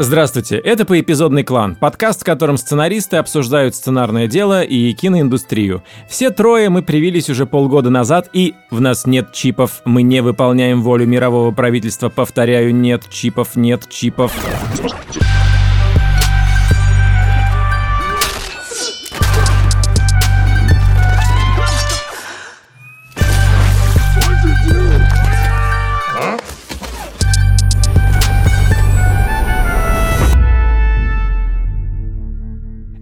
Здравствуйте, это «Поэпизодный клан», подкаст, в котором сценаристы обсуждают сценарное дело и киноиндустрию. Все трое мы привились уже полгода назад, и в нас нет чипов, мы не выполняем волю мирового правительства, повторяю, нет чипов, нет чипов.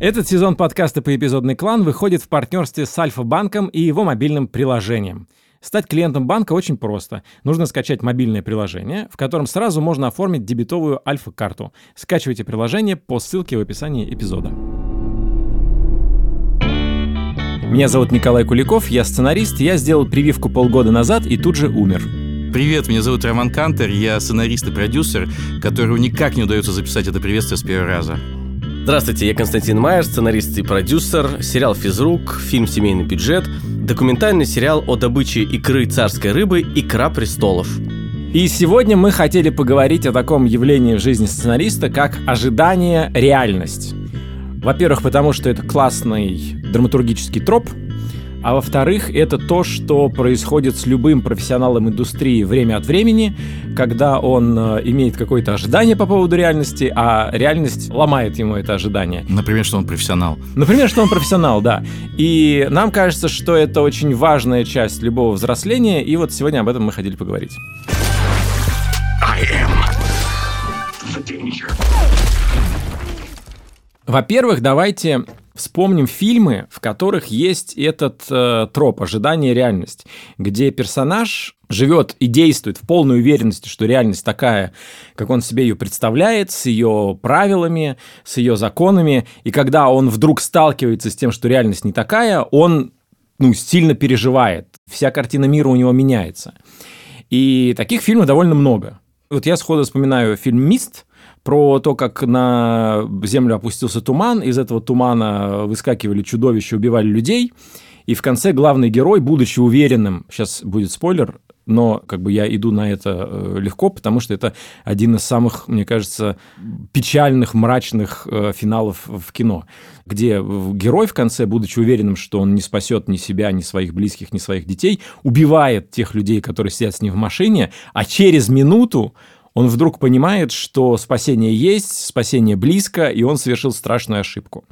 Этот сезон подкаста «Поэпизодный клан» выходит в партнерстве с Альфа-банком и его мобильным приложением. Стать клиентом банка очень просто. Нужно скачать мобильное приложение, в котором сразу можно оформить дебетовую Альфа-карту. Скачивайте приложение по ссылке в описании эпизода. Меня зовут Николай Куликов, я сценарист, я сделал прививку полгода назад и тут же умер. Привет, меня зовут Роман Кантер, я сценарист и продюсер, которому никак не удается записать это приветствие с первого раза. Здравствуйте, я Константин Майер, сценарист и продюсер, сериал «Физрук», фильм «Семейный бюджет», документальный сериал о добыче икры царской рыбы «Икра престолов». И сегодня мы хотели поговорить о таком явлении в жизни сценариста, как ожидание реальность. Во-первых, потому что это классный драматургический троп – а во-вторых, это то, что происходит с любым профессионалом индустрии время от времени, когда он э, имеет какое-то ожидание по поводу реальности, а реальность ломает ему это ожидание. Например, что он профессионал. Например, что он профессионал, да. И нам кажется, что это очень важная часть любого взросления, и вот сегодня об этом мы хотели поговорить. Во-первых, давайте Вспомним фильмы, в которых есть этот э, троп ожидание реальность, где персонаж живет и действует в полной уверенности, что реальность такая, как он себе ее представляет, с ее правилами, с ее законами, и когда он вдруг сталкивается с тем, что реальность не такая, он ну, сильно переживает, вся картина мира у него меняется. И таких фильмов довольно много. Вот я сходу вспоминаю фильм «Мист», про то, как на землю опустился туман, из этого тумана выскакивали чудовища, убивали людей, и в конце главный герой, будучи уверенным, сейчас будет спойлер, но как бы я иду на это э, легко, потому что это один из самых, мне кажется, печальных, мрачных э, финалов в кино, где герой в конце, будучи уверенным, что он не спасет ни себя, ни своих близких, ни своих детей, убивает тех людей, которые сидят с ним в машине, а через минуту он вдруг понимает, что спасение есть, спасение близко, и он совершил страшную ошибку.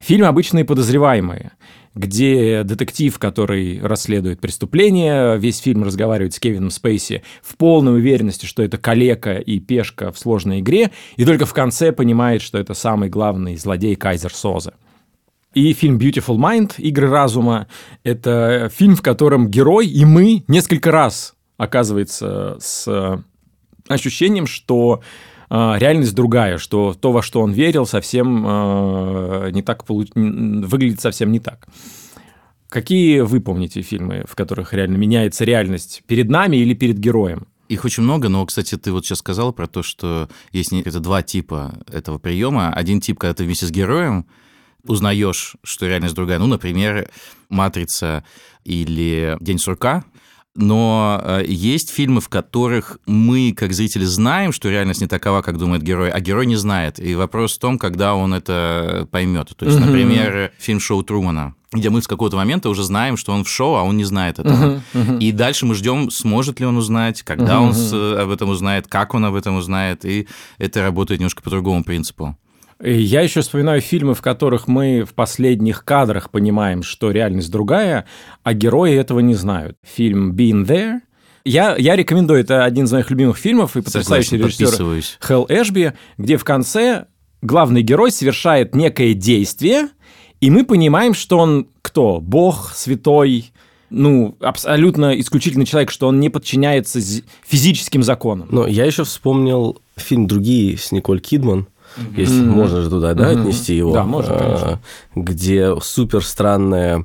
Фильм «Обычные подозреваемые», где детектив, который расследует преступление, весь фильм разговаривает с Кевином Спейси в полной уверенности, что это калека и пешка в сложной игре, и только в конце понимает, что это самый главный злодей Кайзер Соза. И фильм Beautiful Mind, Игры разума, это фильм, в котором герой и мы несколько раз оказывается с ощущением, что э, реальность другая, что то, во что он верил, совсем э, не так получ... выглядит совсем не так. Какие вы помните фильмы, в которых реально меняется реальность перед нами или перед героем? Их очень много, но, кстати, ты вот сейчас сказал про то, что есть это два типа этого приема. Один тип, когда ты вместе с героем узнаешь, что реальность другая. Ну, например, «Матрица» или «День сурка», но э, есть фильмы, в которых мы, как зрители, знаем, что реальность не такова, как думает герой, а герой не знает. И вопрос в том, когда он это поймет. То есть, например, фильм «Шоу Трумана», где мы с какого-то момента уже знаем, что он в шоу, а он не знает этого. И дальше мы ждем, сможет ли он узнать, когда он об этом узнает, как он об этом узнает, и это работает немножко по другому принципу. Я еще вспоминаю фильмы, в которых мы в последних кадрах понимаем, что реальность другая, а герои этого не знают. Фильм «Being There», я, я рекомендую, это один из моих любимых фильмов и потрясающий режиссер Хелл Эшби, где в конце главный герой совершает некое действие, и мы понимаем, что он кто? Бог, святой, ну, абсолютно исключительный человек, что он не подчиняется физическим законам. Но я еще вспомнил фильм «Другие» с Николь Кидман. Если mm-hmm. можно же туда да, mm-hmm. отнести его. Да, можно, а, конечно. Где супер странное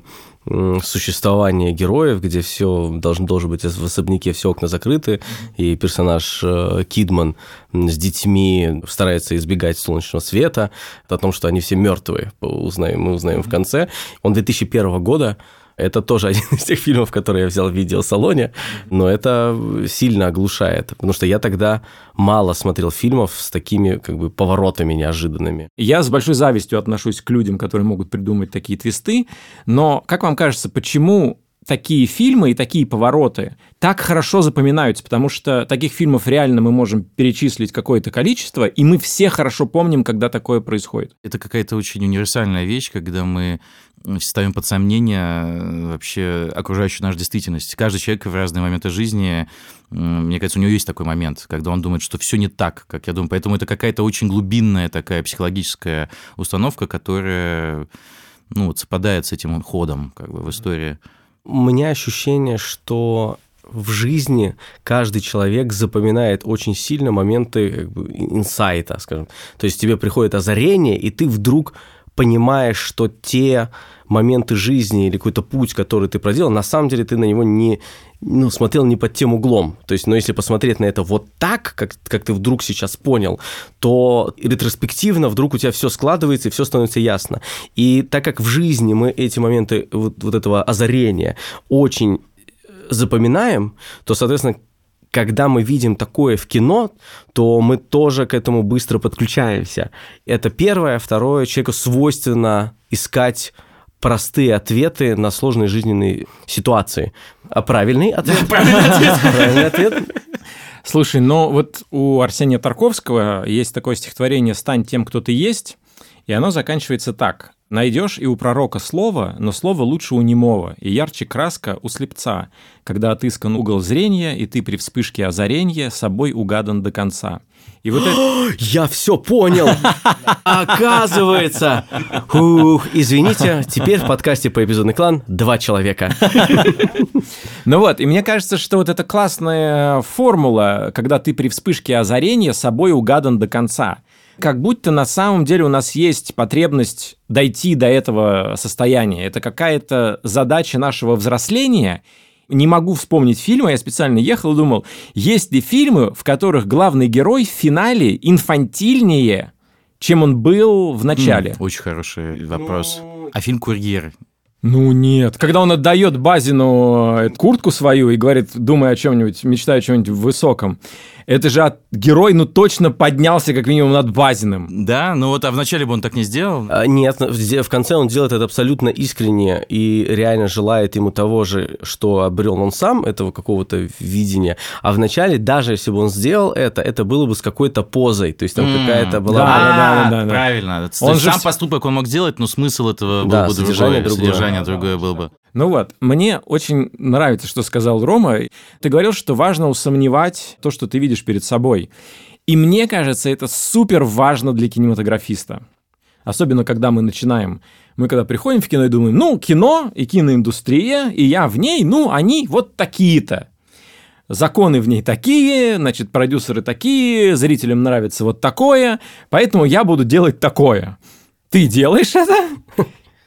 существование героев, где все должен, должен быть в особняке, все окна закрыты, и персонаж э, Кидман с детьми старается избегать солнечного света, о том, что они все мертвые, узнаем, мы узнаем в конце. Он 2001 года, Это тоже один из тех фильмов, которые я взял в видеосалоне, но это сильно оглушает, потому что я тогда мало смотрел фильмов с такими как бы поворотами неожиданными. Я с большой завистью отношусь к людям, которые могут придумать такие твисты, но как вам кажется, почему такие фильмы и такие повороты так хорошо запоминаются, потому что таких фильмов реально мы можем перечислить какое-то количество, и мы все хорошо помним, когда такое происходит. Это какая-то очень универсальная вещь, когда мы ставим под сомнение э, вообще окружающую нашу действительность. Каждый человек в разные моменты жизни, мне кажется, у него есть такой момент, когда он думает, что все не так, как я думаю. Поэтому это какая-то очень глубинная такая психологическая установка, которая ну, вот совпадает с этим ходом как бы, в истории. У меня ощущение, что в жизни каждый человек запоминает очень сильно моменты как бы, инсайта, скажем. То есть тебе приходит озарение, и ты вдруг понимаешь, что те моменты жизни или какой-то путь, который ты проделал, на самом деле ты на него не ну, смотрел не под тем углом. То есть, но если посмотреть на это вот так, как, как ты вдруг сейчас понял, то ретроспективно вдруг у тебя все складывается и все становится ясно. И так как в жизни мы эти моменты вот, вот этого озарения очень запоминаем, то, соответственно, когда мы видим такое в кино, то мы тоже к этому быстро подключаемся. Это первое. Второе, человеку свойственно искать простые ответы на сложные жизненные ситуации. А правильный ответ? Правильный ответ. Слушай, но вот у Арсения Тарковского есть такое стихотворение «Стань тем, кто ты есть», и оно заканчивается так. Найдешь и у пророка слово, но слово лучше у немого, и ярче краска у слепца, когда отыскан угол зрения, и ты при вспышке озарения собой угадан до конца. И вот это... Я все понял! Оказывается! Ух, извините, теперь в подкасте по эпизодный клан два человека. Ну вот, и мне кажется, что вот эта классная формула, когда ты при вспышке озарения собой угадан до конца как будто на самом деле у нас есть потребность дойти до этого состояния. Это какая-то задача нашего взросления. Не могу вспомнить фильмы, я специально ехал и думал, есть ли фильмы, в которых главный герой в финале инфантильнее, чем он был в начале? М, очень хороший вопрос. Ну... А фильм «Курьер» Ну нет. Когда он отдает Базину э, куртку свою и говорит, думай о чем-нибудь, мечтай о чем-нибудь высоком, это же от... герой, ну, точно поднялся как минимум над Базиным. Да, ну вот, а вначале бы он так не сделал? А, нет, в конце он делает это абсолютно искренне и реально желает ему того же, что обрел он сам, этого какого-то видения. А вначале, даже если бы он сделал это, это было бы с какой-то позой, то есть там mm, какая-то была... Да, да, да, да, да. Правильно. Он же сам поступок он мог сделать, но смысл этого да, был бы содержание другое. Содержание другое было бы. Ну вот, мне очень нравится, что сказал Рома. Ты говорил, что важно усомневать то, что ты видишь перед собой. И мне кажется, это супер важно для кинематографиста. Особенно, когда мы начинаем. Мы когда приходим в кино и думаем, ну, кино и киноиндустрия, и я в ней, ну, они вот такие-то. Законы в ней такие, значит, продюсеры такие, зрителям нравится вот такое, поэтому я буду делать такое. Ты делаешь это?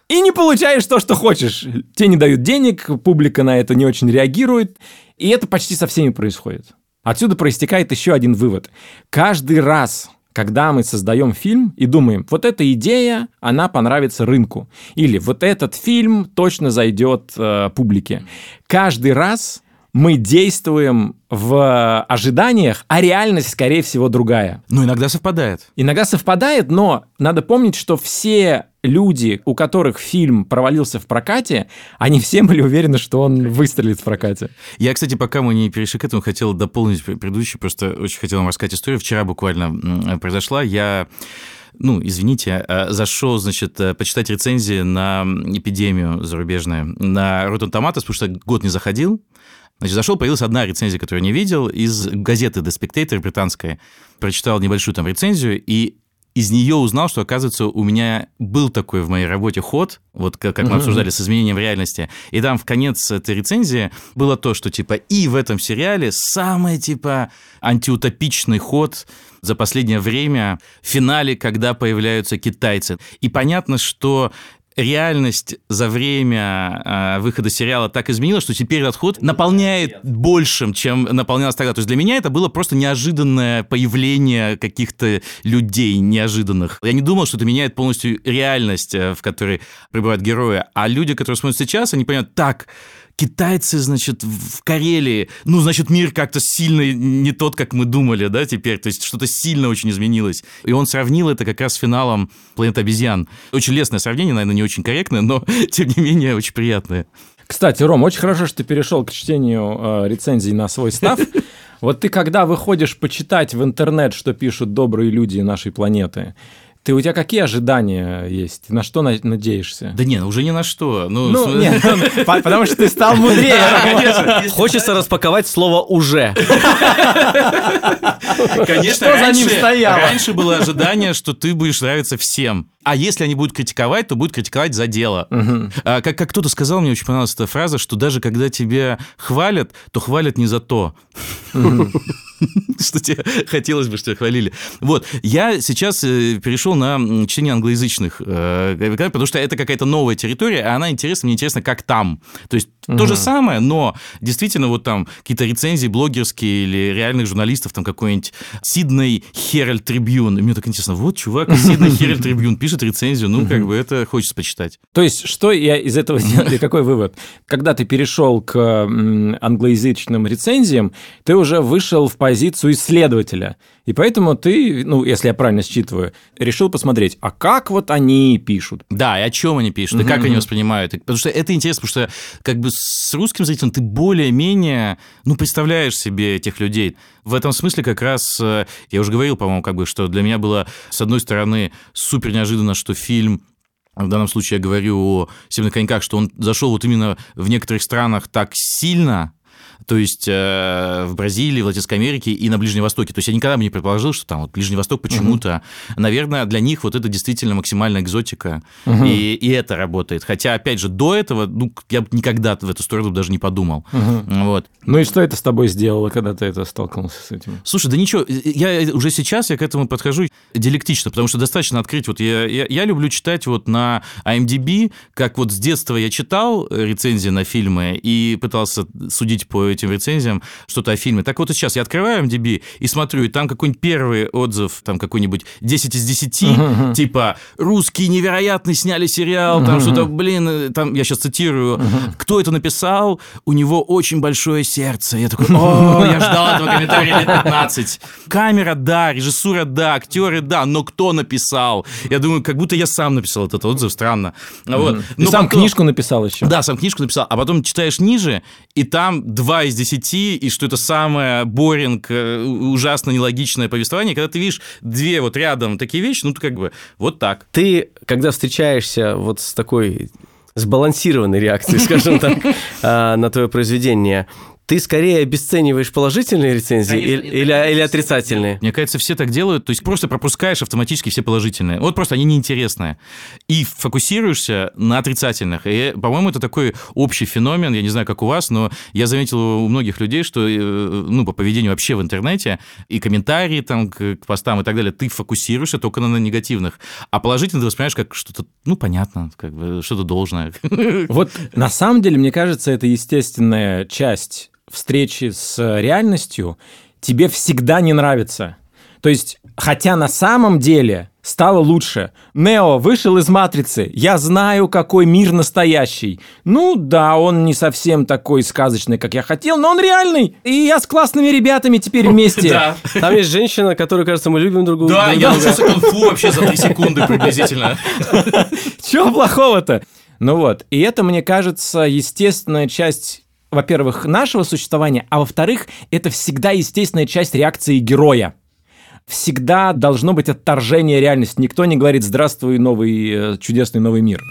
И не получаешь то, что хочешь. Тебе не дают денег, публика на это не очень реагирует, и это почти со всеми происходит. Отсюда проистекает еще один вывод. Каждый раз, когда мы создаем фильм и думаем, вот эта идея, она понравится рынку, или вот этот фильм точно зайдет э, публике, каждый раз мы действуем в ожиданиях, а реальность, скорее всего, другая. Ну, иногда совпадает. Иногда совпадает, но надо помнить, что все люди, у которых фильм провалился в прокате, они все были уверены, что он выстрелит в прокате. Я, кстати, пока мы не перешли к этому, хотел дополнить предыдущий, просто очень хотел вам рассказать историю. Вчера буквально произошла. Я ну, извините, а, зашел, значит, э, почитать рецензии на эпидемию зарубежную на Rotten Tomatoes, потому что год не заходил, Значит, зашел, появилась одна рецензия, которую я не видел, из газеты The Spectator британской. Прочитал небольшую там рецензию, и из нее узнал, что, оказывается, у меня был такой в моей работе ход, вот как, как мы обсуждали, с изменением реальности. И там в конец этой рецензии было то, что, типа, и в этом сериале самый, типа, антиутопичный ход за последнее время в финале, когда появляются китайцы. И понятно, что реальность за время э, выхода сериала так изменилась, что теперь этот ход наполняет большим, чем наполнялось тогда. То есть для меня это было просто неожиданное появление каких-то людей неожиданных. Я не думал, что это меняет полностью реальность, э, в которой пребывают герои. А люди, которые смотрят сейчас, они понимают, так, китайцы, значит, в Карелии, ну, значит, мир как-то сильно не тот, как мы думали, да, теперь, то есть что-то сильно очень изменилось. И он сравнил это как раз с финалом «Планета обезьян». Очень лестное сравнение, наверное, не очень корректное, но, тем не менее, очень приятное. Кстати, Ром, очень хорошо, что ты перешел к чтению э, рецензий на свой став. Вот ты когда выходишь почитать в интернет, что пишут добрые люди нашей планеты, ты у тебя какие ожидания есть? На что надеешься? Да нет, уже ни на что. Ну, ну с... нет, ну, потому что ты стал мудрее. Хочется распаковать слово «уже». Конечно, что за ним стояло? Раньше было ожидание, что ты будешь нравиться всем. А если они будут критиковать, то будут критиковать за дело. Угу. А, как, как кто-то сказал, мне очень понравилась эта фраза, что даже когда тебя хвалят, то хвалят не за то. Что тебе хотелось бы, что тебя хвалили. Вот, я сейчас э, перешел на чтение англоязычных, э, потому что это какая-то новая территория, а она интересна, мне интересно, как там. То есть то же самое, но действительно вот там какие-то рецензии блогерские или реальных журналистов, там какой-нибудь Сидней Herald Трибюн. Мне так интересно, вот чувак Сидней Трибюн пишет пишет рецензию, ну, как бы это хочется почитать. То есть, что я из этого сделал, какой вывод? Когда ты перешел к англоязычным рецензиям, ты уже вышел в позицию исследователя. И поэтому ты, ну, если я правильно считываю, решил посмотреть, а как вот они пишут? Да, и о чем они пишут, и как они воспринимают. Потому что это интересно, потому что как бы с русским зрителем ты более-менее, ну, представляешь себе этих людей. В этом смысле как раз, э, я уже говорил, по-моему, как бы, что для меня было, с одной стороны, супер неожиданно, что фильм в данном случае я говорю о «Северных коньках», что он зашел вот именно в некоторых странах так сильно, то есть э, в Бразилии, в Латинской Америке и на Ближнем Востоке. То есть я никогда бы не предположил, что там вот Ближний Восток почему-то, угу. наверное, для них вот это действительно максимальная экзотика, угу. и, и это работает. Хотя, опять же, до этого, ну, я бы никогда в эту сторону даже не подумал. Угу. Вот. Ну и что это с тобой сделало, когда ты это столкнулся с этим? Слушай, да ничего, я уже сейчас я к этому подхожу диалектично, потому что достаточно открыть, вот я, я, я люблю читать вот на IMDb, как вот с детства я читал рецензии на фильмы и пытался судить по этим рецензиям что-то о фильме. Так вот и сейчас я открываю MDB и смотрю, и там какой-нибудь первый отзыв, там какой-нибудь 10 из 10, uh-huh. типа «Русские невероятно сняли сериал», uh-huh. там что-то, блин, э, там, я сейчас цитирую, uh-huh. «Кто это написал? У него очень большое сердце». Я такой «О, я ждал этого комментария лет 15». Камера, да, режиссура, да, актеры, да, но кто написал? Я думаю, как будто я сам написал этот отзыв, странно. Вот. И сам потом... книжку написал еще. Да, сам книжку написал, а потом читаешь ниже, и там два из десяти, и что это самое боринг, э, ужасно нелогичное повествование, когда ты видишь две вот рядом такие вещи, ну, ты как бы вот так. Ты, когда встречаешься вот с такой сбалансированной реакцией, скажем так, а, на твое произведение, ты скорее обесцениваешь положительные рецензии Конечно, или, или, или отрицательные? Мне кажется, все так делают, то есть просто пропускаешь автоматически все положительные. Вот просто они неинтересные. И фокусируешься на отрицательных. И, по-моему, это такой общий феномен, я не знаю, как у вас, но я заметил у многих людей, что э, ну, по поведению вообще в интернете и комментарии там к, к постам и так далее, ты фокусируешься только на, на негативных. А положительно ты воспринимаешь как что-то, ну, понятно, как бы что-то должное. Вот на самом деле, мне кажется, это естественная часть встречи с реальностью тебе всегда не нравится. То есть, хотя на самом деле стало лучше. Нео вышел из «Матрицы». Я знаю, какой мир настоящий. Ну да, он не совсем такой сказочный, как я хотел, но он реальный. И я с классными ребятами теперь вместе. Да. Там есть женщина, которую, кажется, мы любим друг друга. Да, я научился кунг-фу вообще за три секунды приблизительно. Чего плохого-то? Ну вот, и это, мне кажется, естественная часть во-первых, нашего существования, а во-вторых, это всегда естественная часть реакции героя. Всегда должно быть отторжение реальности. Никто не говорит «Здравствуй, новый э, чудесный новый мир».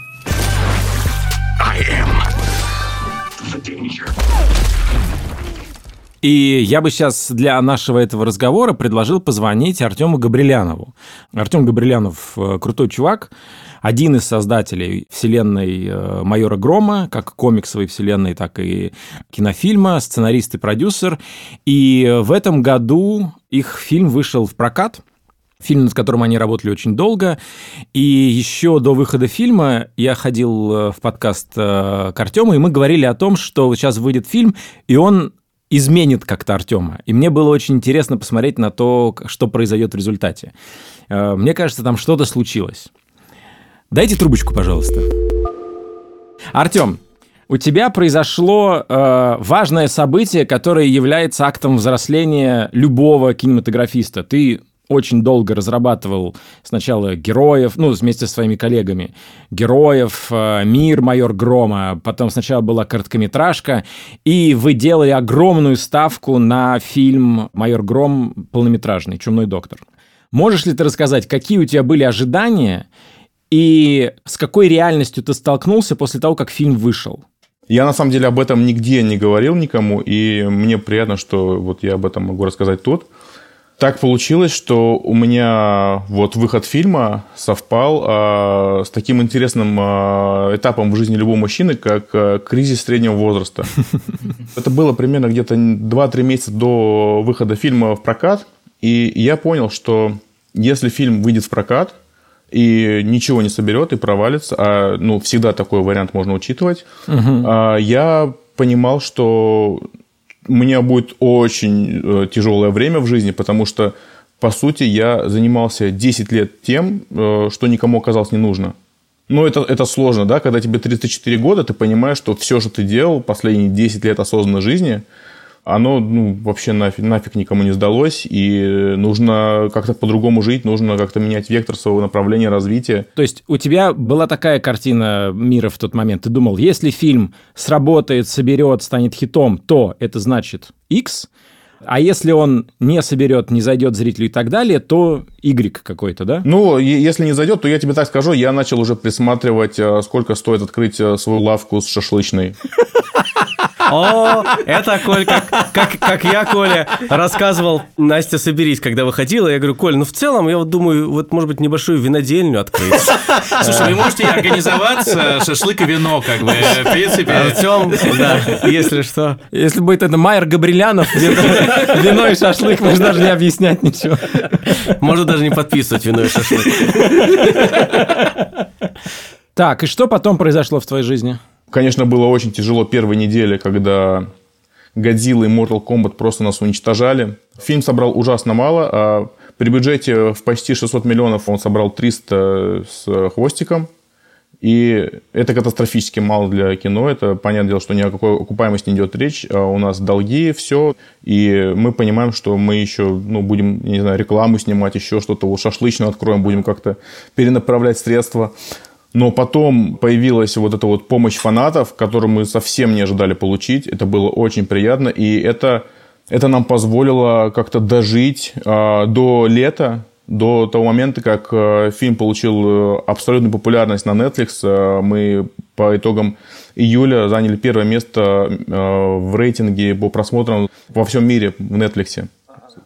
И я бы сейчас для нашего этого разговора предложил позвонить Артему Габрилянову. Артем Габрилянов э, крутой чувак, один из создателей вселенной э, Майора Грома, как комиксовой вселенной, так и кинофильма, сценарист и продюсер. И в этом году их фильм вышел в прокат. фильм, над которым они работали очень долго. И еще до выхода фильма я ходил э, в подкаст э, к Артему, и мы говорили о том, что сейчас выйдет фильм, и он изменит как-то Артема. И мне было очень интересно посмотреть на то, что произойдет в результате. Мне кажется, там что-то случилось. Дайте трубочку, пожалуйста. Артем, у тебя произошло э, важное событие, которое является актом взросления любого кинематографиста. Ты очень долго разрабатывал сначала героев, ну, вместе со своими коллегами, героев, э, мир майор Грома, потом сначала была короткометражка, и вы делали огромную ставку на фильм «Майор Гром» полнометражный «Чумной доктор». Можешь ли ты рассказать, какие у тебя были ожидания и с какой реальностью ты столкнулся после того, как фильм вышел? Я на самом деле об этом нигде не говорил никому, и мне приятно, что вот я об этом могу рассказать тут. Так получилось, что у меня вот выход фильма совпал э, с таким интересным э, этапом в жизни любого мужчины, как э, кризис среднего возраста. Это было примерно где-то 2-3 месяца до выхода фильма в прокат, и я понял, что если фильм выйдет в прокат и ничего не соберет и провалится, а ну всегда такой вариант можно учитывать, угу. я понимал, что у меня будет очень э, тяжелое время в жизни, потому что, по сути, я занимался 10 лет тем, э, что никому оказалось не нужно. Ну, это, это сложно, да, когда тебе 34 года, ты понимаешь, что все, что ты делал последние 10 лет осознанной жизни – оно ну, вообще нафиг, нафиг никому не сдалось, и нужно как-то по-другому жить, нужно как-то менять вектор своего направления развития. То есть у тебя была такая картина мира в тот момент, ты думал, если фильм сработает, соберет, станет хитом, то это значит X, а если он не соберет, не зайдет зрителю и так далее, то Y какой-то, да? Ну, если не зайдет, то я тебе так скажу, я начал уже присматривать, э, сколько стоит открыть э, свою лавку с шашлычной. О, это, Коль, как, как, как я, Коля, рассказывал, Настя, соберись, когда выходила, я говорю, Коль, ну в целом, я вот думаю, вот, может быть, небольшую винодельню открыть. Слушай, вы можете организоваться, шашлык и вино, как бы, в принципе. Артем, да, если что. Если будет это Майер Габрилянов, вино и шашлык, можно даже не объяснять ничего. Можно даже не подписывать вино и шашлык. Так, и что потом произошло в твоей жизни? Конечно, было очень тяжело первой неделе, когда Годзилла и Mortal Kombat просто нас уничтожали. Фильм собрал ужасно мало, а при бюджете в почти 600 миллионов он собрал 300 с хвостиком. И это катастрофически мало для кино. Это понятное дело, что ни о какой окупаемости не идет речь. А у нас долги, все. И мы понимаем, что мы еще ну, будем, не знаю, рекламу снимать, еще что-то, шашлычную откроем, будем как-то перенаправлять средства. Но потом появилась вот эта вот помощь фанатов, которую мы совсем не ожидали получить. Это было очень приятно. И это, это нам позволило как-то дожить э, до лета, до того момента, как э, фильм получил э, абсолютную популярность на Netflix. Э, мы по итогам июля заняли первое место э, в рейтинге по просмотрам во всем мире в Netflix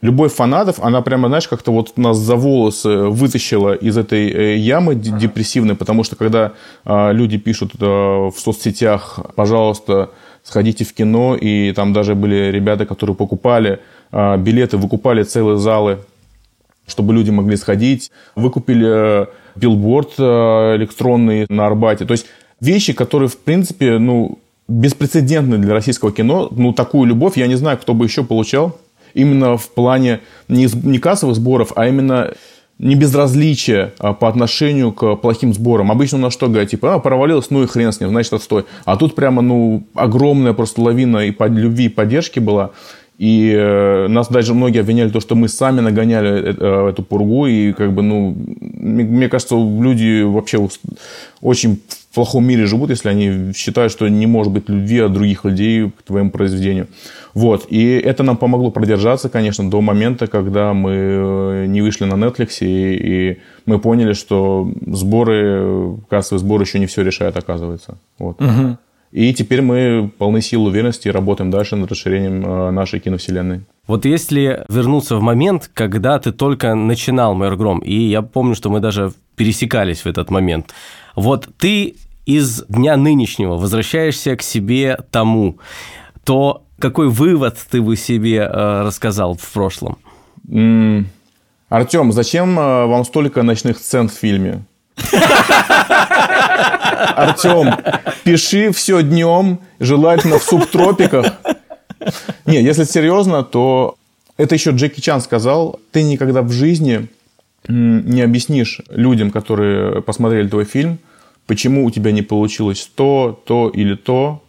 любовь фанатов, она прямо, знаешь, как-то вот нас за волосы вытащила из этой э, ямы депрессивной, потому что когда а, люди пишут э, в соцсетях, пожалуйста, сходите в кино, и там даже были ребята, которые покупали а, билеты, выкупали целые залы, чтобы люди могли сходить, выкупили э, билборд электронный на Арбате. То есть вещи, которые, в принципе, ну, беспрецедентны для российского кино. Ну, такую любовь я не знаю, кто бы еще получал именно в плане не, не кассовых сборов, а именно не безразличие а, по отношению к плохим сборам. Обычно у нас что говорят, типа, а, провалилось, ну и хрен с ним, значит, отстой. А тут прямо, ну, огромная просто лавина и под, любви и поддержки была. И э, нас даже многие обвиняли то, что мы сами нагоняли э, э, эту пургу. И как бы, ну, мне кажется, люди вообще очень в плохом мире живут, если они считают, что не может быть любви от других людей к твоему произведению. Вот. И это нам помогло продержаться, конечно, до момента, когда мы э, не вышли на Netflix, и, и мы поняли, что сборы, кассовые сборы еще не все решают, оказывается. Вот. Угу. И теперь мы полны сил уверенности и работаем дальше над расширением э, нашей киновселенной. Вот если вернуться в момент, когда ты только начинал «Майор Гром», и я помню, что мы даже пересекались в этот момент, вот ты из дня нынешнего возвращаешься к себе тому, то какой вывод ты бы себе э, рассказал в прошлом? Артем, зачем э, вам столько ночных сцен в фильме? Артем, пиши все днем, желательно в субтропиках. Не, если серьезно, то это еще Джеки Чан сказал, ты никогда в жизни не объяснишь людям, которые посмотрели твой фильм, почему у тебя не получилось то, то или то,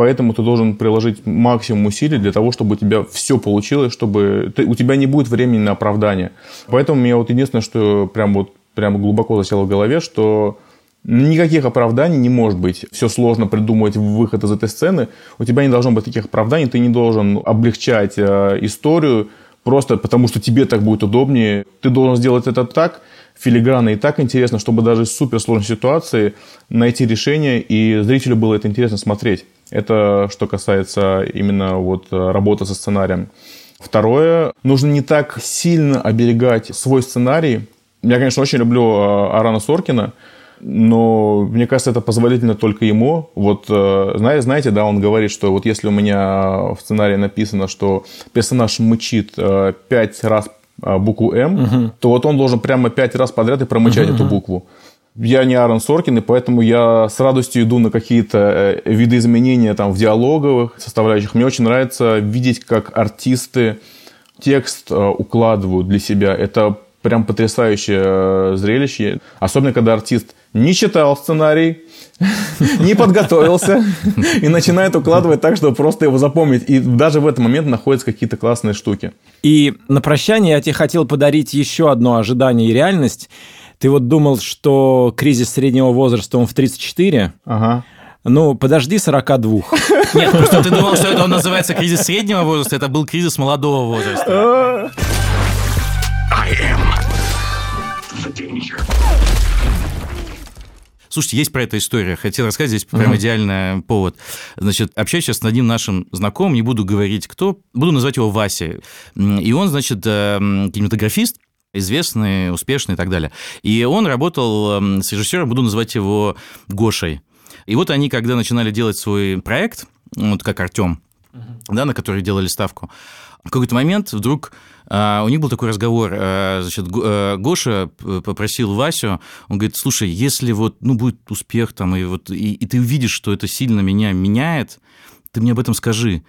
Поэтому ты должен приложить максимум усилий для того, чтобы у тебя все получилось, чтобы ты, у тебя не будет времени на оправдание. Поэтому мне вот единственное, что прям вот прям глубоко засело в голове, что никаких оправданий не может быть. Все сложно придумывать выход из этой сцены. У тебя не должно быть таких оправданий, ты не должен облегчать э, историю просто потому, что тебе так будет удобнее. Ты должен сделать это так, филигранно и так интересно, чтобы даже в суперсложной ситуации найти решение, и зрителю было это интересно смотреть. Это что касается именно вот э, работы со сценарием. Второе, нужно не так сильно оберегать свой сценарий. Я, конечно, очень люблю э, Арана Соркина, но мне кажется, это позволительно только ему. Вот, э, знаете, да, он говорит, что вот если у меня в сценарии написано, что персонаж мычит пять раз букву М, угу. то вот он должен прямо пять раз подряд и промычать угу. эту букву. Я не Аарон Соркин, и поэтому я с радостью иду на какие-то э, виды изменения там, в диалоговых составляющих. Мне очень нравится видеть, как артисты текст э, укладывают для себя. Это прям потрясающее э, зрелище. Особенно, когда артист не читал сценарий, не подготовился и начинает укладывать так, чтобы просто его запомнить. И даже в этот момент находятся какие-то классные штуки. И на прощание я тебе хотел подарить еще одно ожидание и реальность. Ты вот думал, что кризис среднего возраста, он в 34? Ага. Ну, подожди 42. Нет, просто ты думал, что это он называется кризис среднего возраста, это был кризис молодого возраста. Слушайте, есть про эту историю. Хотел рассказать, здесь прям идеальный повод. Значит, общаюсь сейчас с одним нашим знакомым, не буду говорить кто, буду называть его Вася. И он, значит, э, кинематографист, известный, успешный и так далее. И он работал с режиссером, буду называть его Гошей. И вот они, когда начинали делать свой проект, вот как Артем, uh-huh. да, на который делали ставку, в какой-то момент вдруг Uh, у них был такой разговор, uh, значит, uh, Гоша попросил Васю, он говорит, слушай, если вот, ну, будет успех там, и вот, и, и ты увидишь, что это сильно меня меняет, ты мне об этом скажи.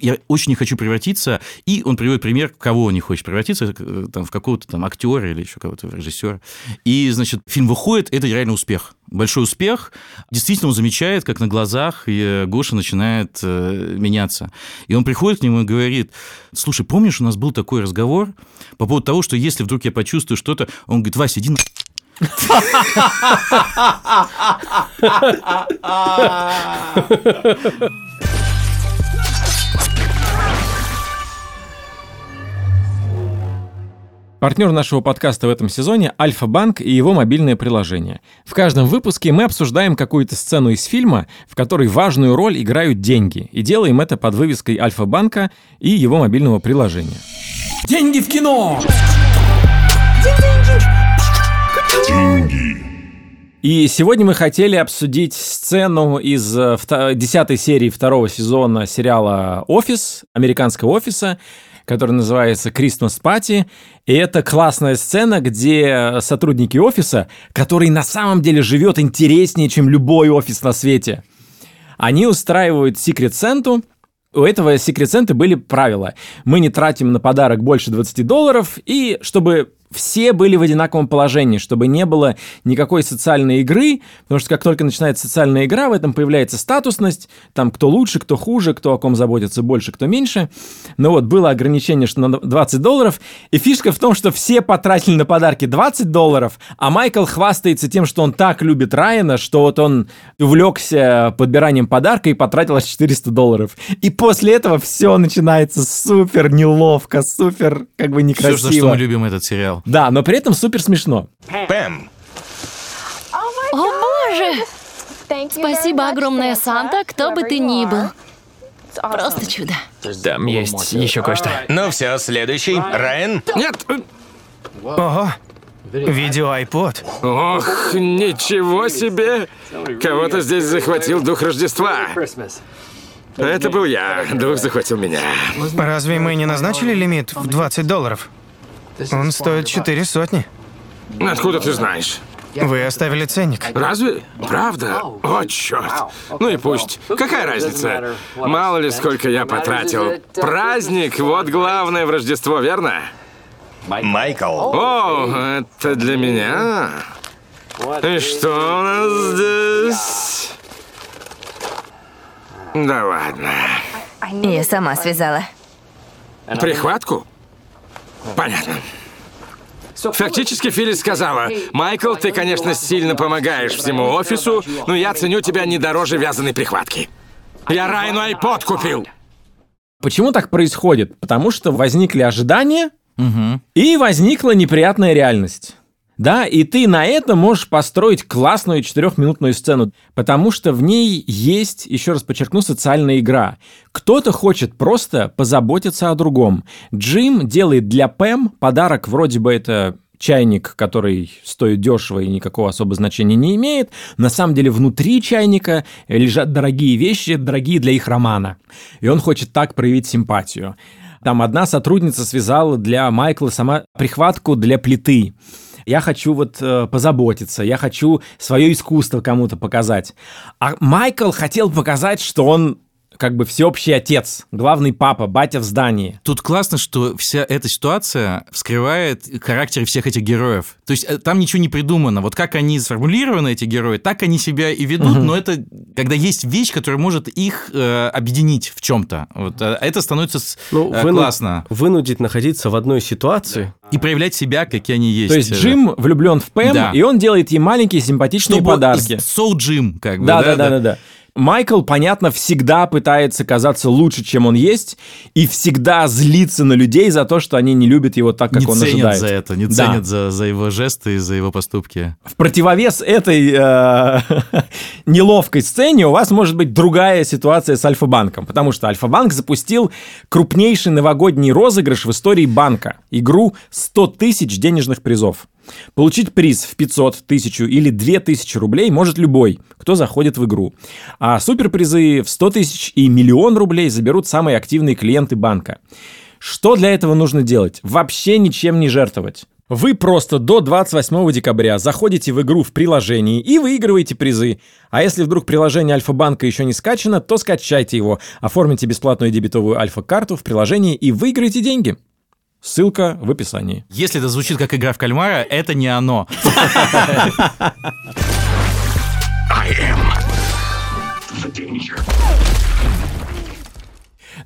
Я очень не хочу превратиться. И он приводит пример, кого не хочет превратиться, э, там, в какого-то там актера или еще кого-то режиссера. И, значит, фильм выходит, это реально успех. Большой успех. Действительно, он замечает, как на глазах и Гоша начинает э, меняться. И он приходит к нему и говорит, слушай, помнишь, у нас был такой разговор по поводу того, что если вдруг я почувствую что-то, он говорит, Вася, иди на Партнер нашего подкаста в этом сезоне – Альфа-банк и его мобильное приложение. В каждом выпуске мы обсуждаем какую-то сцену из фильма, в которой важную роль играют деньги, и делаем это под вывеской Альфа-банка и его мобильного приложения. Деньги в кино! Деньги! И сегодня мы хотели обсудить сцену из э, десятой серии второго сезона сериала «Офис», американского офиса, который называется «Christmas Party». И это классная сцена, где сотрудники офиса, который на самом деле живет интереснее, чем любой офис на свете, они устраивают секрет Сенту, у этого секрет Сенты были правила. Мы не тратим на подарок больше 20 долларов, и чтобы все были в одинаковом положении, чтобы не было никакой социальной игры, потому что как только начинается социальная игра, в этом появляется статусность, там кто лучше, кто хуже, кто о ком заботится больше, кто меньше. Но вот было ограничение, что на 20 долларов, и фишка в том, что все потратили на подарки 20 долларов, а Майкл хвастается тем, что он так любит Райана, что вот он увлекся подбиранием подарка и потратил аж 400 долларов. И после этого все начинается супер неловко, супер как бы некрасиво. Все, за что мы любим этот сериал. Да, но при этом супер смешно. Пэм. О боже! Спасибо огромное, Санта, кто бы ты ни был. Просто чудо. Там есть еще кое-что. Ну все, следующий. Райан? Нет! Ого! Видео iPod. Ох, ничего себе! Кого-то здесь захватил дух Рождества. Это был я. Дух захватил меня. Разве мы не назначили лимит в 20 долларов? Он стоит четыре сотни. Откуда ты знаешь? Вы оставили ценник. Разве? Правда? О, черт. Ну и пусть. Какая разница? Мало ли, сколько я потратил. Праздник, вот главное в Рождество, верно? Майкл. О, это для меня. И что у нас здесь? Да ладно. Я сама связала. Прихватку? Понятно. Фактически Филлис сказала, «Майкл, ты, конечно, сильно помогаешь всему офису, но я ценю тебя не дороже вязаной прихватки. Я Райну айпод купил!» Почему так происходит? Потому что возникли ожидания, и возникла неприятная реальность. Да, и ты на это можешь построить классную четырехминутную сцену, потому что в ней есть, еще раз подчеркну, социальная игра. Кто-то хочет просто позаботиться о другом. Джим делает для Пэм подарок, вроде бы это чайник, который стоит дешево и никакого особого значения не имеет. На самом деле внутри чайника лежат дорогие вещи, дорогие для их романа. И он хочет так проявить симпатию. Там одна сотрудница связала для Майкла сама прихватку для плиты я хочу вот э, позаботиться, я хочу свое искусство кому-то показать. А Майкл хотел показать, что он как бы всеобщий отец, главный папа, батя в здании. Тут классно, что вся эта ситуация вскрывает характер всех этих героев. То есть э, там ничего не придумано. Вот как они сформулированы, эти герои, так они себя и ведут, угу. но это когда есть вещь, которая может их э, объединить в чем-то. Вот, э, это становится ну, э, выну... классно. Вынудить находиться в одной ситуации. И проявлять себя, какие они есть. То есть Джим влюблен в Пэм, да. и он делает ей маленькие симпатичные Чтобы подарки. Соу Джим, как бы. Да, да, да, да, да. Майкл, понятно, всегда пытается казаться лучше, чем он есть, и всегда злится на людей за то, что они не любят его так, как не он ценят ожидает. за это, не да. ценят за, за его жесты и за его поступки. В противовес этой э, неловкой сцене у вас может быть другая ситуация с Альфа-банком, потому что Альфа-банк запустил крупнейший новогодний розыгрыш в истории банка, игру 100 тысяч денежных призов. Получить приз в 500, 1000 или 2000 рублей может любой, кто заходит в игру. А суперпризы в 100 тысяч и миллион рублей заберут самые активные клиенты банка. Что для этого нужно делать? Вообще ничем не жертвовать. Вы просто до 28 декабря заходите в игру в приложении и выигрываете призы. А если вдруг приложение Альфа-банка еще не скачано, то скачайте его, оформите бесплатную дебетовую Альфа-карту в приложении и выиграйте деньги. Ссылка в описании. Если это звучит как игра в кальмара, это не оно.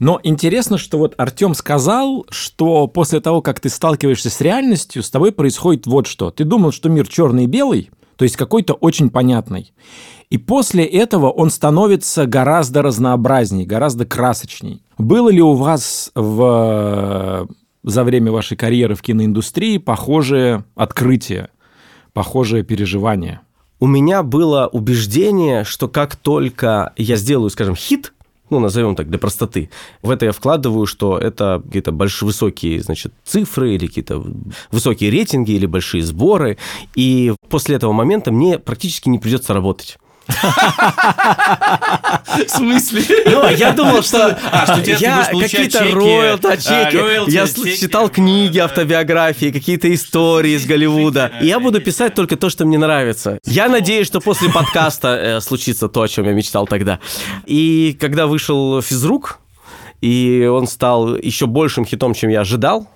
Но интересно, что вот Артем сказал, что после того, как ты сталкиваешься с реальностью, с тобой происходит вот что. Ты думал, что мир черный и белый, то есть какой-то очень понятный. И после этого он становится гораздо разнообразней, гораздо красочней. Было ли у вас в за время вашей карьеры в киноиндустрии похожее открытие, похожее переживание? У меня было убеждение, что как только я сделаю, скажем, хит, ну, назовем так, для простоты. В это я вкладываю, что это какие-то большие, высокие, значит, цифры или какие-то высокие рейтинги или большие сборы. И после этого момента мне практически не придется работать. В смысле? Ну, я думал, что а, я какие-то роялти, а, чеки. Я читал книги, автобиографии, какие-то истории из Голливуда. И я буду писать только то, что мне нравится. Я надеюсь, что после подкаста э, случится то, о чем я мечтал тогда. И когда вышел физрук, и он стал еще большим хитом, чем я ожидал,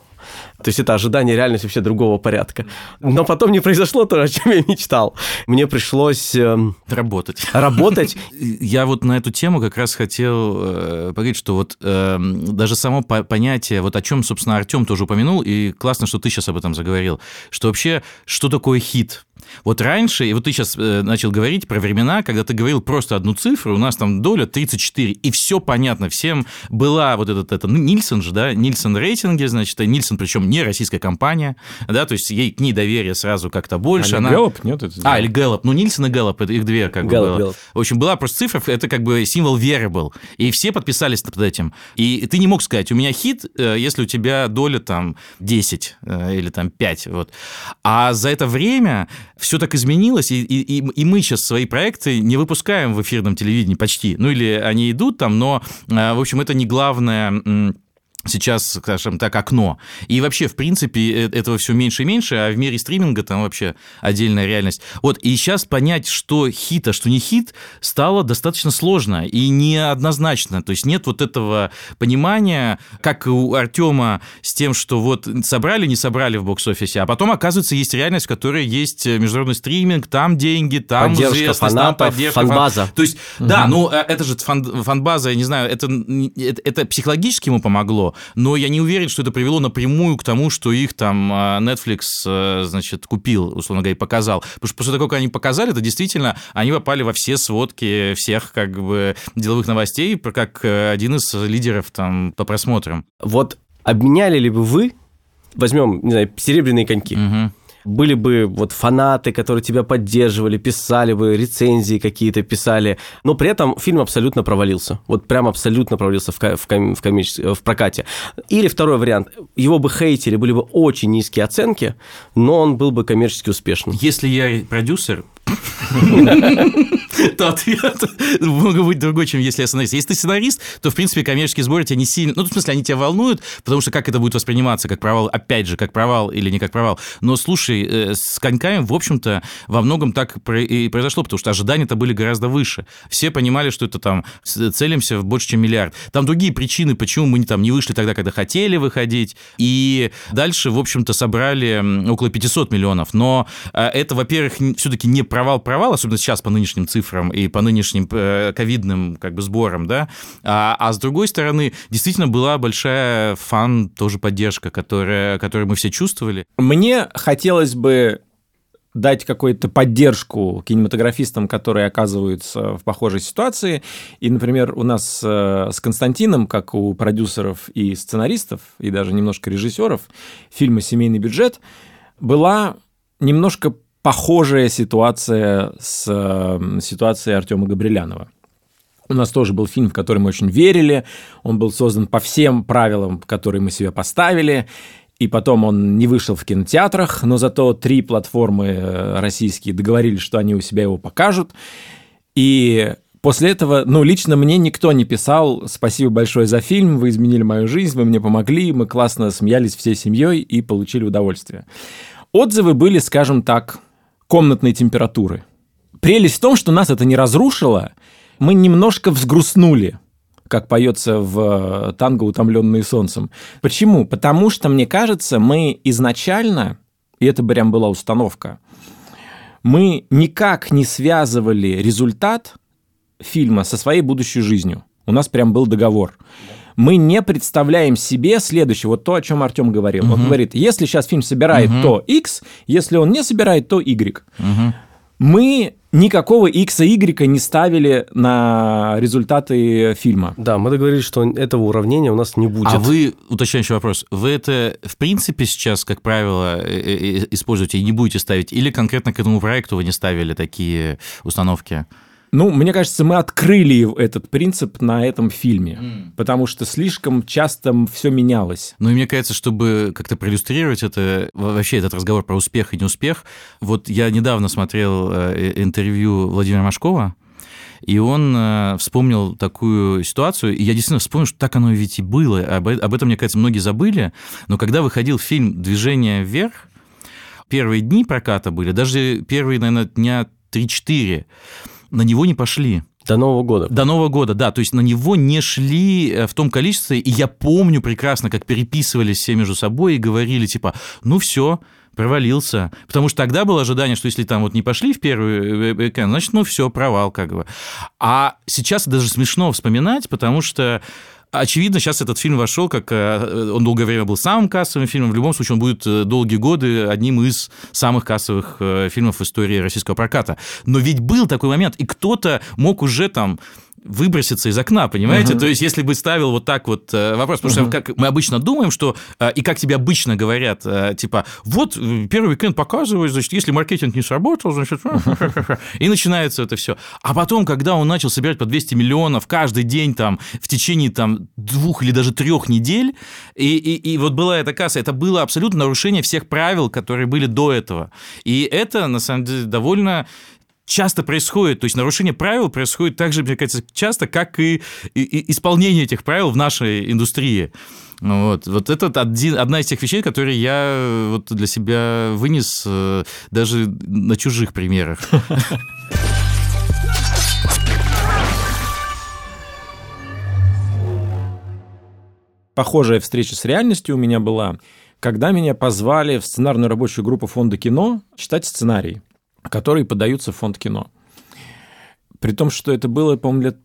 то есть это ожидание реальности вообще другого порядка. Но потом не произошло то, о чем я мечтал. Мне пришлось... Э, работать. Работать. Я вот на эту тему как раз хотел э, поговорить, что вот э, даже само понятие, вот о чем, собственно, Артем тоже упомянул, и классно, что ты сейчас об этом заговорил, что вообще, что такое хит? Вот раньше, и вот ты сейчас э, начал говорить про времена, когда ты говорил просто одну цифру, у нас там доля 34, и все понятно, всем была вот этот, это, ну, Нильсон же, да, Нильсон рейтинги, значит, Нильсон, причем не российская компания, да, то есть ей к ней доверие сразу как-то больше. А она... Гэллоп, нет? Это а, или Гэллоп, ну, Нильсон и Гэллоп, это их две как Гэллоп, бы было. Гэллоп. В общем, была просто цифра, это как бы символ веры был, и все подписались под этим. И ты не мог сказать, у меня хит, э, если у тебя доля там 10 э, или там 5, вот. А за это время все так изменилось, и, и, и мы сейчас свои проекты не выпускаем в эфирном телевидении почти. Ну или они идут там, но, э, в общем, это не главное сейчас, скажем так, окно. И вообще, в принципе, э, этого все меньше и меньше, а в мире стриминга там вообще отдельная реальность. Вот, и сейчас понять, что хит, а что не хит, стало достаточно сложно и неоднозначно. То есть нет вот этого понимания, как у Артема с тем, что вот собрали, не собрали в бокс-офисе, а потом, оказывается, есть реальность, в которой есть международный стриминг, там деньги, там поддержка известность, фанатов, там поддержка. фан-база. То есть, угу. да, ну, э, это же фан- фан-база, я не знаю, это, это, это психологически ему помогло, но я не уверен, что это привело напрямую к тому, что их там а, Netflix, э, значит, купил, условно говоря, и показал. Потому что после того, как они показали, это действительно, они попали во все сводки всех как бы деловых новостей, как э, один из лидеров там по просмотрам. Вот обменяли ли бы вы, возьмем, не знаю, серебряные коньки, угу были бы вот фанаты, которые тебя поддерживали, писали бы, рецензии какие-то писали, но при этом фильм абсолютно провалился. Вот прям абсолютно провалился в, в, в, комич... в прокате. Или второй вариант, его бы хейтили, были бы очень низкие оценки, но он был бы коммерчески успешным. Если я продюсер, то ответ мог быть другой, чем если я сценарист. Если ты сценарист, то, в принципе, коммерческие сборы тебя не сильно... Ну, в смысле, они тебя волнуют, потому что как это будет восприниматься, как провал, опять же, как провал или не как провал. Но, слушай, э, с коньками, в общем-то, во многом так и произошло, потому что ожидания-то были гораздо выше. Все понимали, что это там целимся в больше, чем миллиард. Там другие причины, почему мы там не вышли тогда, когда хотели выходить. И дальше, в общем-то, собрали около 500 миллионов. Но э, это, во-первых, все-таки не провал-провал, особенно сейчас по нынешним цифрам и по нынешним э, ковидным как бы сборам, да, а, а с другой стороны, действительно была большая фан тоже поддержка, которая, которую мы все чувствовали. Мне хотелось бы дать какую-то поддержку кинематографистам, которые оказываются в похожей ситуации. И, например, у нас э, с Константином, как у продюсеров и сценаристов, и даже немножко режиссеров фильма «Семейный бюджет», была немножко похожая ситуация с э, ситуацией Артема Габрилянова. У нас тоже был фильм, в который мы очень верили. Он был создан по всем правилам, которые мы себе поставили. И потом он не вышел в кинотеатрах, но зато три платформы э, российские договорились, что они у себя его покажут. И после этого, ну, лично мне никто не писал «Спасибо большое за фильм, вы изменили мою жизнь, вы мне помогли, мы классно смеялись всей семьей и получили удовольствие». Отзывы были, скажем так, комнатной температуры. Прелесть в том, что нас это не разрушило, мы немножко взгрустнули, как поется в э, танго «Утомленные солнцем». Почему? Потому что, мне кажется, мы изначально, и это прям была установка, мы никак не связывали результат фильма со своей будущей жизнью. У нас прям был договор. Мы не представляем себе следующее, вот то, о чем Артем говорил. Угу. Он говорит, если сейчас фильм собирает, угу. то X, если он не собирает, то Y. Угу. Мы никакого X и Y не ставили на результаты фильма. Да, мы договорились, что этого уравнения у нас не будет. А вы, уточняющий вопрос, вы это в принципе сейчас, как правило, э, э, используете и не будете ставить, или конкретно к этому проекту вы не ставили такие установки? Ну, мне кажется, мы открыли этот принцип на этом фильме, mm. потому что слишком часто все менялось. Ну, и мне кажется, чтобы как-то проиллюстрировать это, вообще этот разговор про успех и неуспех, вот я недавно смотрел э, интервью Владимира Машкова, и он э, вспомнил такую ситуацию, и я действительно вспомнил, что так оно ведь и было. Об, об этом, мне кажется, многие забыли. Но когда выходил фильм «Движение вверх», первые дни проката были, даже первые, наверное, дня 3-4, на него не пошли. До Нового года. До Нового года, да. То есть на него не шли э, в том количестве. И я помню прекрасно, как переписывались все между собой и говорили, типа, ну все, провалился. Потому что тогда было ожидание, что если там вот не пошли в первый экран, значит, ну все, провал как бы. А сейчас даже смешно вспоминать, потому что Очевидно, сейчас этот фильм вошел, как э, он долгое время был самым кассовым фильмом. В любом случае, он будет э, долгие годы одним из самых кассовых э, фильмов в истории российского проката. Но ведь был такой момент, и кто-то мог уже там выброситься из окна, понимаете? Uh-huh. То есть, если бы ставил вот так вот э, вопрос, потому uh-huh. что как мы обычно думаем, что, э, и как тебе обычно говорят, э, типа, вот первый уикенд показывает, значит, если маркетинг не сработал, значит, и начинается это все. А потом, когда он начал собирать по 200 миллионов каждый день там в течение там двух или даже трех недель, и, и, и вот была эта касса, это было абсолютно нарушение всех правил, которые были до этого. И это, на самом деле, довольно часто происходит, то есть нарушение правил происходит так же, мне кажется, часто, как и, и, и исполнение этих правил в нашей индустрии. Вот, вот это один, одна из тех вещей, которые я вот для себя вынес э, даже на чужих примерах. Похожая встреча с реальностью у меня была, когда меня позвали в сценарную рабочую группу фонда кино читать сценарий, которые подаются в фонд кино. При том, что это было, по-моему, лет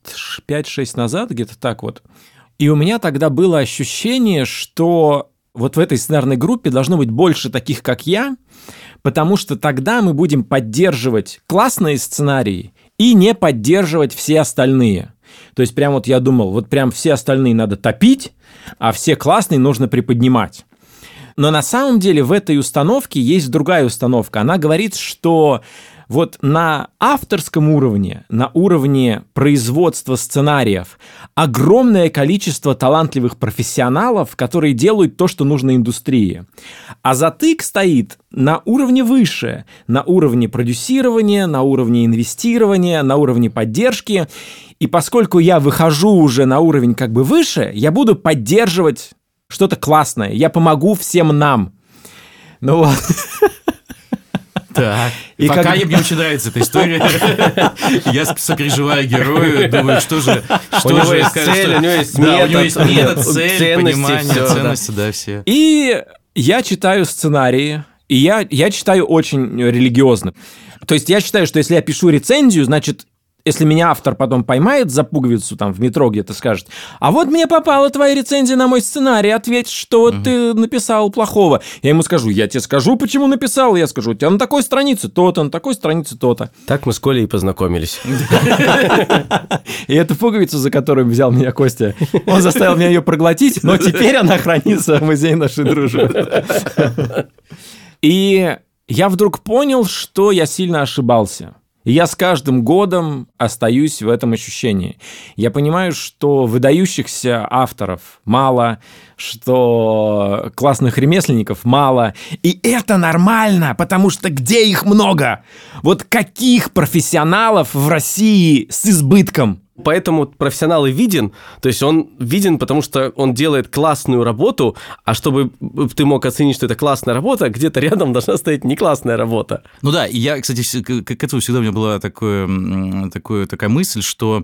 5-6 назад, где-то так вот. И у меня тогда было ощущение, что вот в этой сценарной группе должно быть больше таких, как я, потому что тогда мы будем поддерживать классные сценарии и не поддерживать все остальные. То есть прям вот я думал, вот прям все остальные надо топить, а все классные нужно приподнимать. Но на самом деле в этой установке есть другая установка. Она говорит, что вот на авторском уровне, на уровне производства сценариев, огромное количество талантливых профессионалов, которые делают то, что нужно индустрии. А затык стоит на уровне выше, на уровне продюсирования, на уровне инвестирования, на уровне поддержки. И поскольку я выхожу уже на уровень как бы выше, я буду поддерживать что-то классное. Я помогу всем нам. Ну вот. Так. И Пока как... мне очень нравится эта история. Я сопереживаю герою, думаю, что же... Что у него есть цель, у него есть метод. у него есть метод, цель, понимание, ценности, да, все. И я читаю сценарии, и я, я читаю очень религиозно. То есть я считаю, что если я пишу рецензию, значит, если меня автор потом поймает за пуговицу там в метро где-то скажет, а вот мне попала твоя рецензия на мой сценарий, ответь, что вот угу. ты написал плохого. Я ему скажу, я тебе скажу, почему написал, я скажу, у тебя на такой странице то-то, на такой странице то-то. Так мы с Колей и познакомились. И эту пуговицу, за которую взял меня Костя, он заставил меня ее проглотить, но теперь она хранится в музее нашей дружбы. И я вдруг понял, что я сильно ошибался. И я с каждым годом остаюсь в этом ощущении. Я понимаю, что выдающихся авторов мало, что классных ремесленников мало. И это нормально, потому что где их много? Вот каких профессионалов в России с избытком? Поэтому профессионал и виден, то есть он виден, потому что он делает классную работу, а чтобы ты мог оценить, что это классная работа, где-то рядом должна стоять не классная работа. Ну да, и я, кстати, к этому всегда у меня была такое, такое, такая мысль, что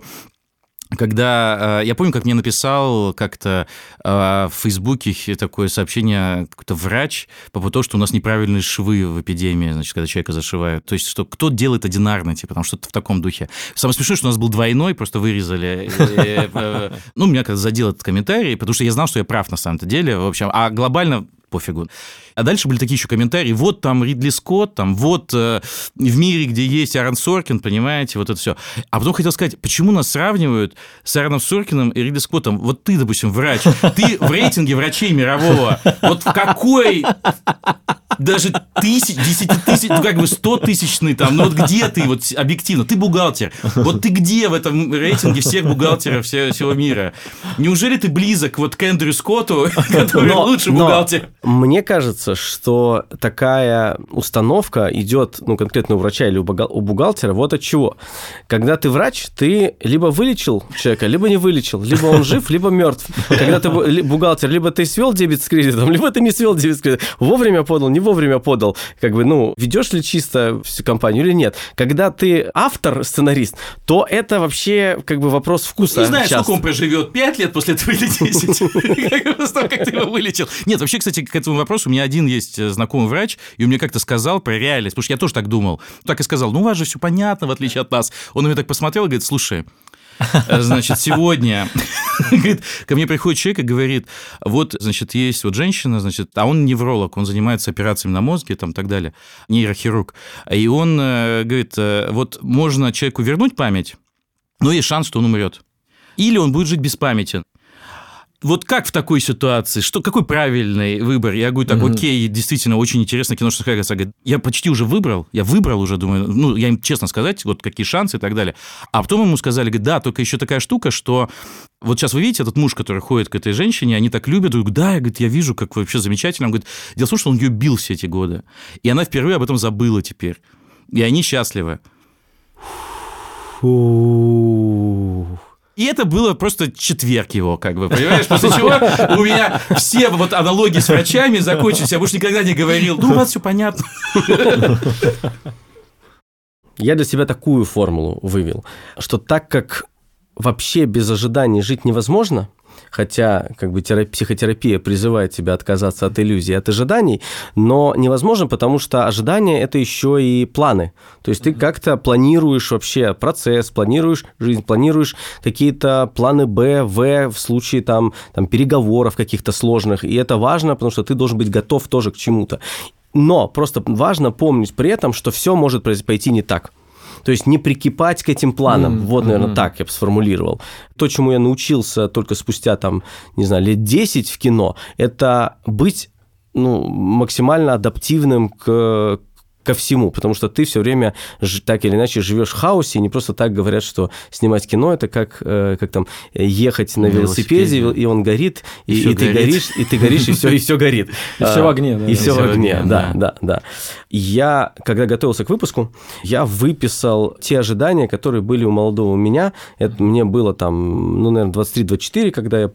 когда э, я помню, как мне написал как-то э, в Фейсбуке такое сообщение какой-то врач по поводу того, что у нас неправильные швы в эпидемии, значит, когда человека зашивают. То есть, что кто делает одинарно, типа, там что-то в таком духе. Самое смешное, что у нас был двойной, просто вырезали. Э, ну, меня как задел этот комментарий, потому что я знал, что я прав на самом-то деле. В общем, а глобально пофигу. А дальше были такие еще комментарии, вот там Ридли Скотт, там вот э, в мире, где есть Аарон Соркин, понимаете, вот это все. А потом хотел сказать, почему нас сравнивают с Аароном Соркиным и Ридли Скоттом? Вот ты, допустим, врач, ты в рейтинге врачей мирового, вот в какой даже тысяч, десяти тысяч, ну как бы сто тысячный там, ну вот где ты вот объективно, ты бухгалтер, вот ты где в этом рейтинге всех бухгалтеров всего, всего мира? Неужели ты близок вот к Эндрю Скотту, который но, лучший бухгалтер? Мне кажется, что такая установка идет, ну, конкретно у врача или у бухгалтера, вот от чего. Когда ты врач, ты либо вылечил человека, либо не вылечил, либо он жив, либо мертв. Когда ты бухгалтер, либо ты свел дебет с кредитом, либо ты не свел дебет с кредитом. Вовремя подал, не вовремя подал. Как бы, ну, ведешь ли чисто всю компанию или нет. Когда ты автор, сценарист, то это вообще как бы вопрос вкуса. Не знаю, сколько он проживет, 5 лет после этого или 10. После того, как ты его вылечил. Нет, вообще, кстати, к этому вопросу у меня один есть э, знакомый врач, и он мне как-то сказал про реальность, потому что я тоже так думал. Так и сказал, ну, у вас же все понятно, в отличие от нас. Он на меня так посмотрел и говорит, слушай, э, Значит, сегодня говорит, ко мне приходит человек и говорит, вот, значит, есть вот женщина, значит, а он невролог, он занимается операциями на мозге там так далее, нейрохирург. И он э, говорит, вот можно человеку вернуть память, но есть шанс, что он умрет. Или он будет жить без памяти вот как в такой ситуации? Что, какой правильный выбор? Я говорю, так, mm-hmm. окей, действительно, очень интересно кино, Харриса говорит, я почти уже выбрал, я выбрал уже, думаю, ну, я им честно сказать, вот какие шансы и так далее. А потом ему сказали, говорит, да, только еще такая штука, что вот сейчас вы видите, этот муж, который ходит к этой женщине, они так любят, говорю, да, я, говорит, я вижу, как вообще замечательно. Он говорит, дело в том, что он ее бил все эти годы, и она впервые об этом забыла теперь, и они счастливы. Фу. И это было просто четверг его, как бы, понимаешь? После чего у меня все вот аналогии с врачами закончились. Я больше никогда не говорил, ну, у вас все понятно. Я для себя такую формулу вывел, что так как вообще без ожиданий жить невозможно, хотя как бы терапия, психотерапия призывает тебя отказаться от иллюзий, от ожиданий, но невозможно, потому что ожидания – это еще и планы. То есть ты как-то планируешь вообще процесс, планируешь жизнь, планируешь какие-то планы Б, В в случае там, там переговоров каких-то сложных, и это важно, потому что ты должен быть готов тоже к чему-то. Но просто важно помнить при этом, что все может пойти не так. То есть не прикипать к этим планам. Mm-hmm. Вот, наверное, mm-hmm. так я бы сформулировал. То, чему я научился только спустя, там, не знаю, лет 10 в кино, это быть ну, максимально адаптивным к, ко всему, потому что ты все время так или иначе живешь в хаосе, и не просто так говорят, что снимать кино это как, э, как там ехать на, на велосипеде, велосипеде, и он горит, и, и, и ты горишь, и ты горишь, и все, и все горит. И все в огне, да. И все в огне, да, да, да. Я, когда готовился к выпуску, я выписал те ожидания, которые были у молодого меня. Это мне было там, ну, наверное, 23-24, когда я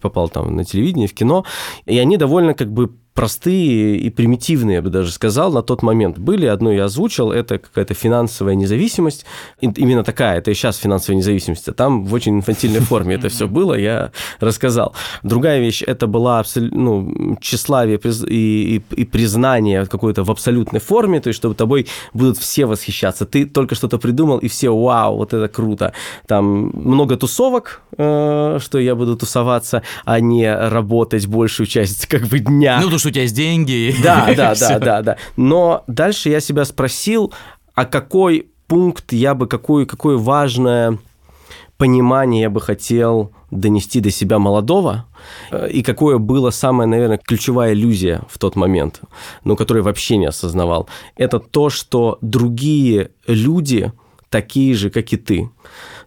попал там на телевидение, в кино, и они довольно как бы простые и примитивные, я бы даже сказал, на тот момент были. Одно я озвучил, это какая-то финансовая независимость. Именно такая, это и сейчас финансовая независимость. А там в очень инфантильной форме это все было, я рассказал. Другая вещь, это была ну, тщеславие и, и, и признание какое-то в абсолютной форме, то есть чтобы тобой будут все восхищаться. Ты только что-то придумал, и все, вау, вот это круто. Там много тусовок, э, что я буду тусоваться, а не работать большую часть как бы дня. Ну, то, что у тебя есть деньги. Да, да, да, да, да. Но дальше я себя спросил, а какой пункт я бы, какое, какое важное понимание я бы хотел донести до себя молодого, э, и какое было самая, наверное, ключевая иллюзия в тот момент, но которую вообще не осознавал, это то, что другие люди такие же, как и ты.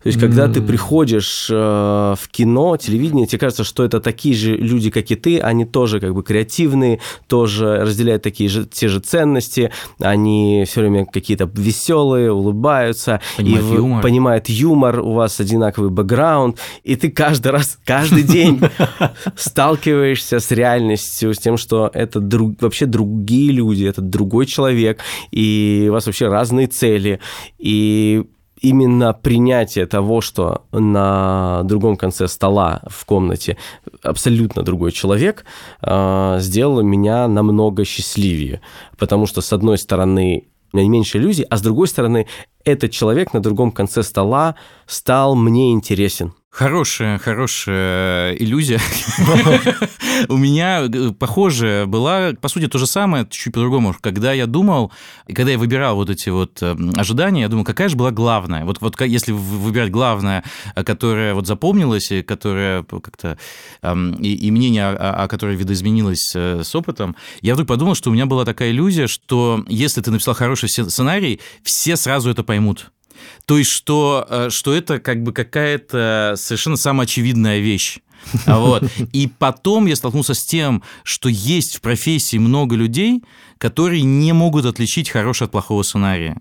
То есть, когда mm. ты приходишь э, в кино, телевидение, тебе кажется, что это такие же люди, как и ты, они тоже как бы креативные, тоже разделяют такие же, те же ценности, они все время какие-то веселые, улыбаются, понимают, и юмор. понимают юмор, у вас одинаковый бэкграунд, и ты каждый раз, каждый день сталкиваешься с реальностью, с тем, что это друг, вообще другие люди, это другой человек, и у вас вообще разные цели, и именно принятие того, что на другом конце стола в комнате абсолютно другой человек, а, сделало меня намного счастливее. Потому что, с одной стороны, у меня меньше иллюзий, а с другой стороны, этот человек на другом конце стола стал мне интересен. Хорошая, хорошая иллюзия. У меня э, похожая была, по сути, то же самое, чуть по-другому. Когда я думал, и когда я выбирал вот эти вот э, ожидания, я думал, какая же была главная. Вот, вот если выбирать главное, э, которое вот запомнилось, и которое как-то... И, и мнение, о, о которой видоизменилось с опытом, я вдруг подумал, что у меня была такая иллюзия, что если ты написал хороший сценарий, все сразу это поймут. То есть, что, э, что это как бы какая-то совершенно самоочевидная вещь. Вот. И потом я столкнулся с тем, что есть в профессии много людей, которые не могут отличить хороший от плохого сценария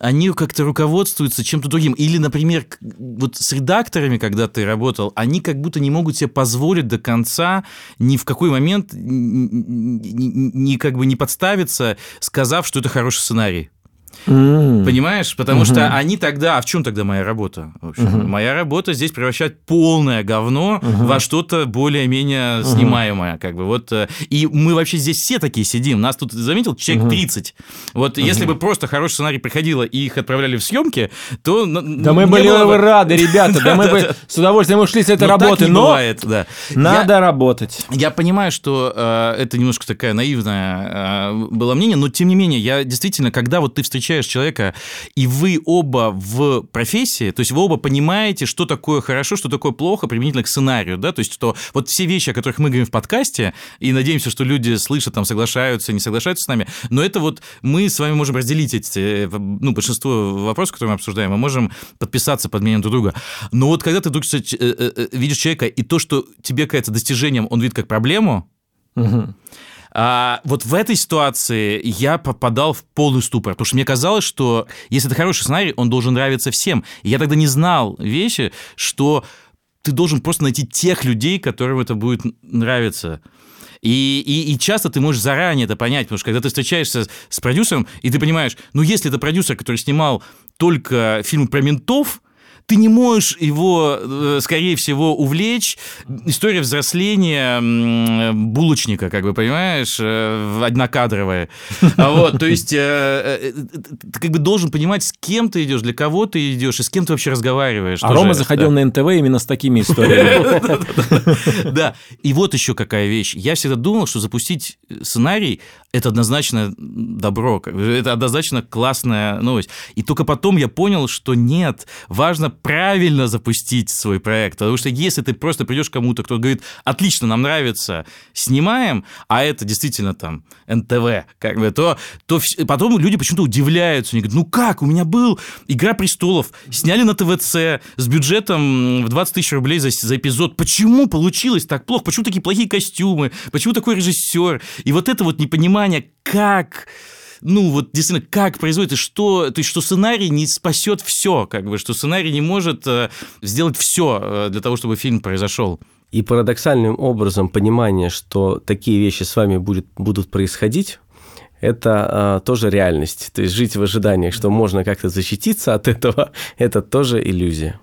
они как-то руководствуются чем-то другим. Или, например, вот с редакторами, когда ты работал, они как будто не могут себе позволить до конца ни в какой момент ни, ни, как бы не подставиться, сказав, что это хороший сценарий. Mm. Понимаешь? Потому mm-hmm. что они тогда... А в чем тогда моя работа? В общем, mm-hmm. Моя работа здесь превращать полное говно mm-hmm. во что-то более-менее mm-hmm. снимаемое. Как бы. вот, э, и мы вообще здесь все такие сидим. Нас тут, заметил, человек mm-hmm. 30. Вот mm-hmm. если бы просто хороший сценарий приходило и их отправляли в съемки, то... Да мы были бы рады, ребята. Да мы бы с удовольствием ушли с этой работы. Но надо работать. Я понимаю, что э, это немножко такая наивная э, было мнение, но тем не менее, я действительно, когда вот ты встречаешь встречаешь человека, и вы оба в профессии, то есть вы оба понимаете, что такое хорошо, что такое плохо применительно к сценарию, да, то есть что вот все вещи, о которых мы говорим в подкасте, и надеемся, что люди слышат, там, соглашаются, не соглашаются с нами, но это вот мы с вами можем разделить эти, ну, большинство вопросов, которые мы обсуждаем, мы можем подписаться под мнением друг друга. Но вот когда ты вдруг э, э, э, видишь человека, и то, что тебе кажется достижением, он видит как проблему, угу А вот в этой ситуации я попадал в полный ступор, потому что мне казалось, что если это хороший сценарий, он должен нравиться всем. И я тогда не знал вещи, что ты должен просто найти тех людей, которым это будет нравиться. И, и, и часто ты можешь заранее это понять, потому что когда ты встречаешься с продюсером, и ты понимаешь, ну если это продюсер, который снимал только фильмы про ментов, ты не можешь его, э, скорее всего, увлечь. История взросления булочника, как бы, понимаешь, э, однокадровая. А вот, то есть э, ты как бы должен понимать, с кем ты идешь, для кого ты идешь, и с кем ты вообще разговариваешь. А Рома заходил на НТВ именно с такими историями. Да, и вот еще какая вещь. Я всегда думал, что запустить сценарий – это однозначно добро, это однозначно классная новость. И только потом я понял, что нет, важно правильно запустить свой проект. Потому что если ты просто придешь кому-то, кто говорит, отлично, нам нравится, снимаем, а это действительно там НТВ, как бы, то, то потом люди почему-то удивляются. Они говорят, ну как, у меня был «Игра престолов», сняли на ТВЦ с бюджетом в 20 тысяч рублей за, за эпизод. Почему получилось так плохо? Почему такие плохие костюмы? Почему такой режиссер? И вот это вот непонимание, как ну, вот действительно, как производит, и что, то есть, что сценарий не спасет все, как бы, что сценарий не может э, сделать все э, для того, чтобы фильм произошел. И парадоксальным образом понимание, что такие вещи с вами будет, будут происходить, это а, тоже реальность. То есть жить в ожидании, что можно как-то защититься от этого, это тоже иллюзия.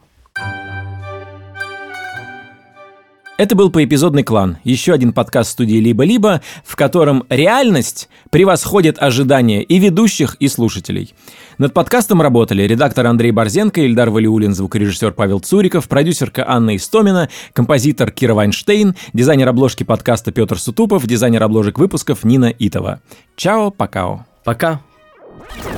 Это был поэпизодный клан, еще один подкаст студии «Либо-либо», в котором реальность превосходит ожидания и ведущих, и слушателей. Над подкастом работали редактор Андрей Борзенко, Ильдар Валиулин, звукорежиссер Павел Цуриков, продюсерка Анна Истомина, композитор Кира Вайнштейн, дизайнер обложки подкаста Петр Сутупов, дизайнер обложек выпусков Нина Итова. Чао, покао. Пока. Пока.